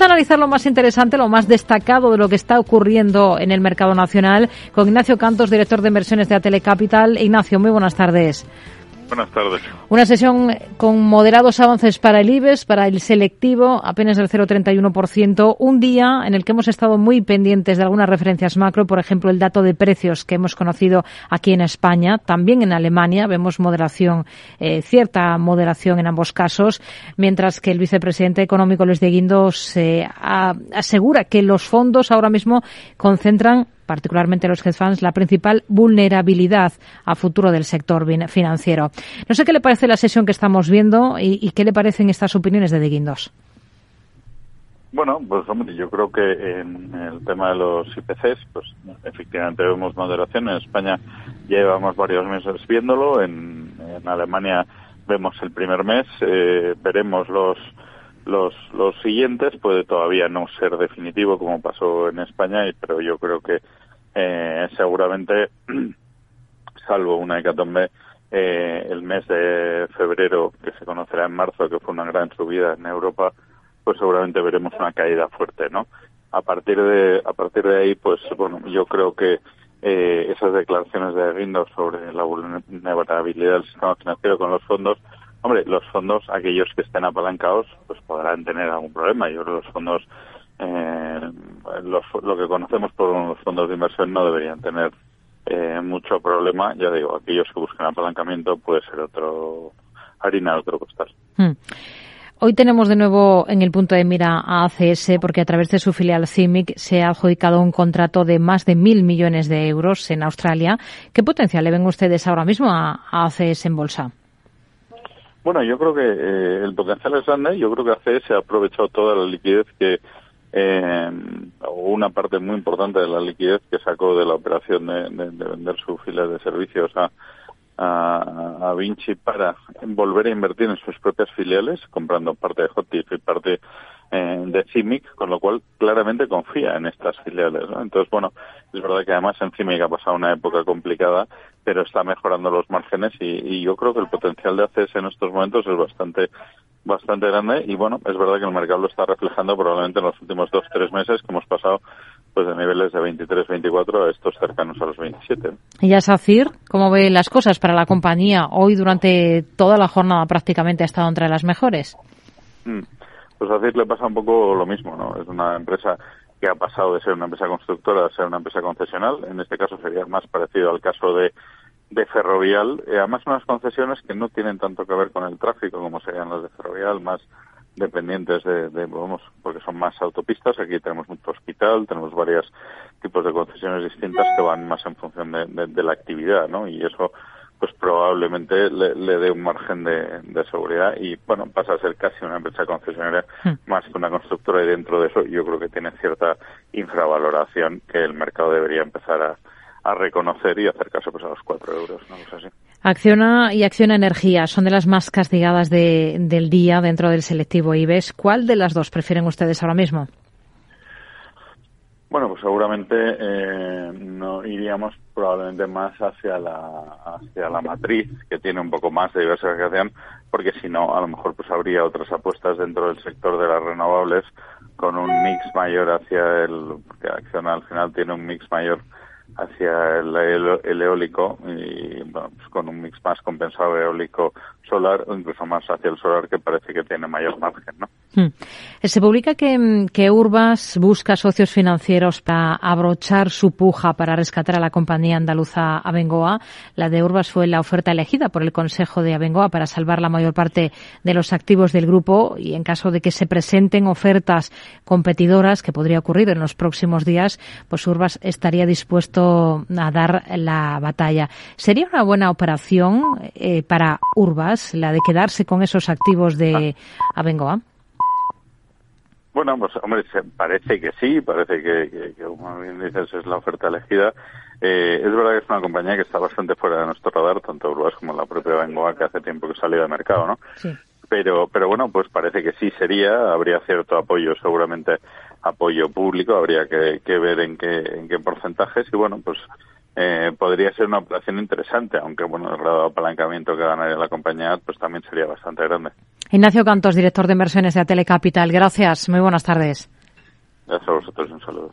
Vamos a analizar lo más interesante, lo más destacado de lo que está ocurriendo en el mercado nacional con Ignacio Cantos, director de inversiones de Atele Capital. Ignacio, muy buenas tardes. Buenas tardes. Una sesión con moderados avances para el IBEX, para el selectivo, apenas del 0,31%. Un día en el que hemos estado muy pendientes de algunas referencias macro, por ejemplo, el dato de precios que hemos conocido aquí en España. También en Alemania vemos moderación, eh, cierta moderación en ambos casos, mientras que el vicepresidente económico Luis de Guindos eh, asegura que los fondos ahora mismo concentran particularmente los hedge funds, la principal vulnerabilidad a futuro del sector financiero. No sé qué le parece la sesión que estamos viendo y, qué le parecen estas opiniones de De Guindos. Bueno, pues hombre, yo creo que en el tema de los IPCs, pues efectivamente vemos moderación. En España llevamos varios meses viéndolo. En, Alemania vemos el primer mes. Eh, veremos los los, los siguientes puede todavía no ser definitivo como pasó en España, pero yo creo que eh, seguramente, salvo una hecatombe, eh, el mes de febrero, que se conocerá en marzo, que fue una gran subida en Europa, pues seguramente veremos una caída fuerte, ¿no? A partir de, a partir de ahí, pues bueno, yo creo que eh, esas declaraciones de Guindos sobre la vulnerabilidad del sistema financiero con los fondos, Hombre, los fondos, aquellos que estén apalancados, pues podrán tener algún problema. Yo creo que los fondos, eh, lo que conocemos por los fondos de inversión no deberían tener eh, mucho problema. Ya digo, aquellos que buscan apalancamiento puede ser otro harina de otro costal. Hmm. Hoy tenemos de nuevo en el punto de mira a ACS porque a través de su filial CIMIC se ha adjudicado un contrato de más de mil millones de euros en Australia. ¿Qué potencial le ven ustedes ahora mismo a ACS en bolsa? Bueno, yo creo que eh, el potencial es grande. Yo creo que ACS ha aprovechado toda la liquidez que, eh, una parte muy importante de la liquidez que sacó de la operación de, vender su fila de servicios a, a, Vinci para volver a invertir en sus propias filiales, comprando parte de Hotif y parte de CIMIC, con lo cual claramente confía en estas filiales. Entonces, bueno, es verdad que además en CIMIC ha pasado una época complicada, pero está mejorando los márgenes y, yo creo que el potencial de ACS en estos momentos es bastante bastante grande y bueno, es verdad que el mercado lo está reflejando probablemente en los últimos dos, tres meses que hemos pasado pues de niveles de 23, 24 a estos cercanos a los 27. Y a SACIR, ¿cómo ve las cosas para la compañía? Hoy durante toda la jornada prácticamente ha estado entre las mejores. Mm. Pues a SACIR le pasa un poco lo mismo, ¿no? Es una empresa que ha pasado de ser una empresa constructora a ser una empresa concesional. En este caso sería más parecido al caso de, de Ferrovial. Eh, además, unas concesiones que no tienen tanto que ver con el tráfico como serían las de Ferrovial, más dependientes de, de, vamos, porque son más autopistas. Aquí tenemos mucho hospital, tenemos varios tipos de concesiones distintas que van más en función de, de, la actividad, ¿no? Y eso, pues probablemente le, le dé un margen de, seguridad y, bueno, pasa a ser casi una empresa concesionaria hmm. más que una constructora y dentro de eso yo creo que tiene cierta infravaloración que el mercado debería empezar a, a reconocer y hacer caso pues, a los cuatro euros, ¿no? así. Acciona y Acciona Energía son de las más castigadas de, del día dentro del selectivo IBEX. ¿Cuál de las dos prefieren ustedes ahora mismo? Bueno, pues seguramente eh, no iríamos probablemente más hacia la hacia la matriz que tiene un poco más de diversificación, porque si no, a lo mejor pues habría otras apuestas dentro del sector de las renovables con un mix mayor hacia el porque Acciona al final tiene un mix mayor hacia el, eólico y bueno, pues con un mix más compensado eólico o incluso más hacia el solar que parece que tiene mayor margen, ¿no? Hmm. Se publica que, que, Urbas busca socios financieros para abrochar su puja para rescatar a la compañía andaluza Abengoa. La de Urbas fue la oferta elegida por el Consejo de Abengoa para salvar la mayor parte de los activos del grupo y en caso de que se presenten ofertas competidoras, que podría ocurrir en los próximos días, pues Urbas estaría dispuesto a dar la batalla. ¿Sería una buena operación eh, para Urbas la de quedarse con esos activos de Abengoa? Bueno, pues hombre, parece que sí, parece que, como bien dices, es la oferta elegida. Eh, es verdad que es una compañía que está bastante fuera de nuestro radar, tanto Urbas como la propia Bengoa, que hace tiempo que salió de mercado, ¿no? Sí. Pero, pero bueno, pues parece que sí sería, habría cierto apoyo, seguramente apoyo público, habría que, ver en qué, en qué porcentajes y bueno, pues eh, podría ser una operación interesante, aunque bueno, el grado de apalancamiento que ganaría la compañía pues también sería bastante grande. Ignacio Cantos, director de inversiones de Telecapital. Gracias. Muy buenas tardes. Gracias a vosotros. Un saludo.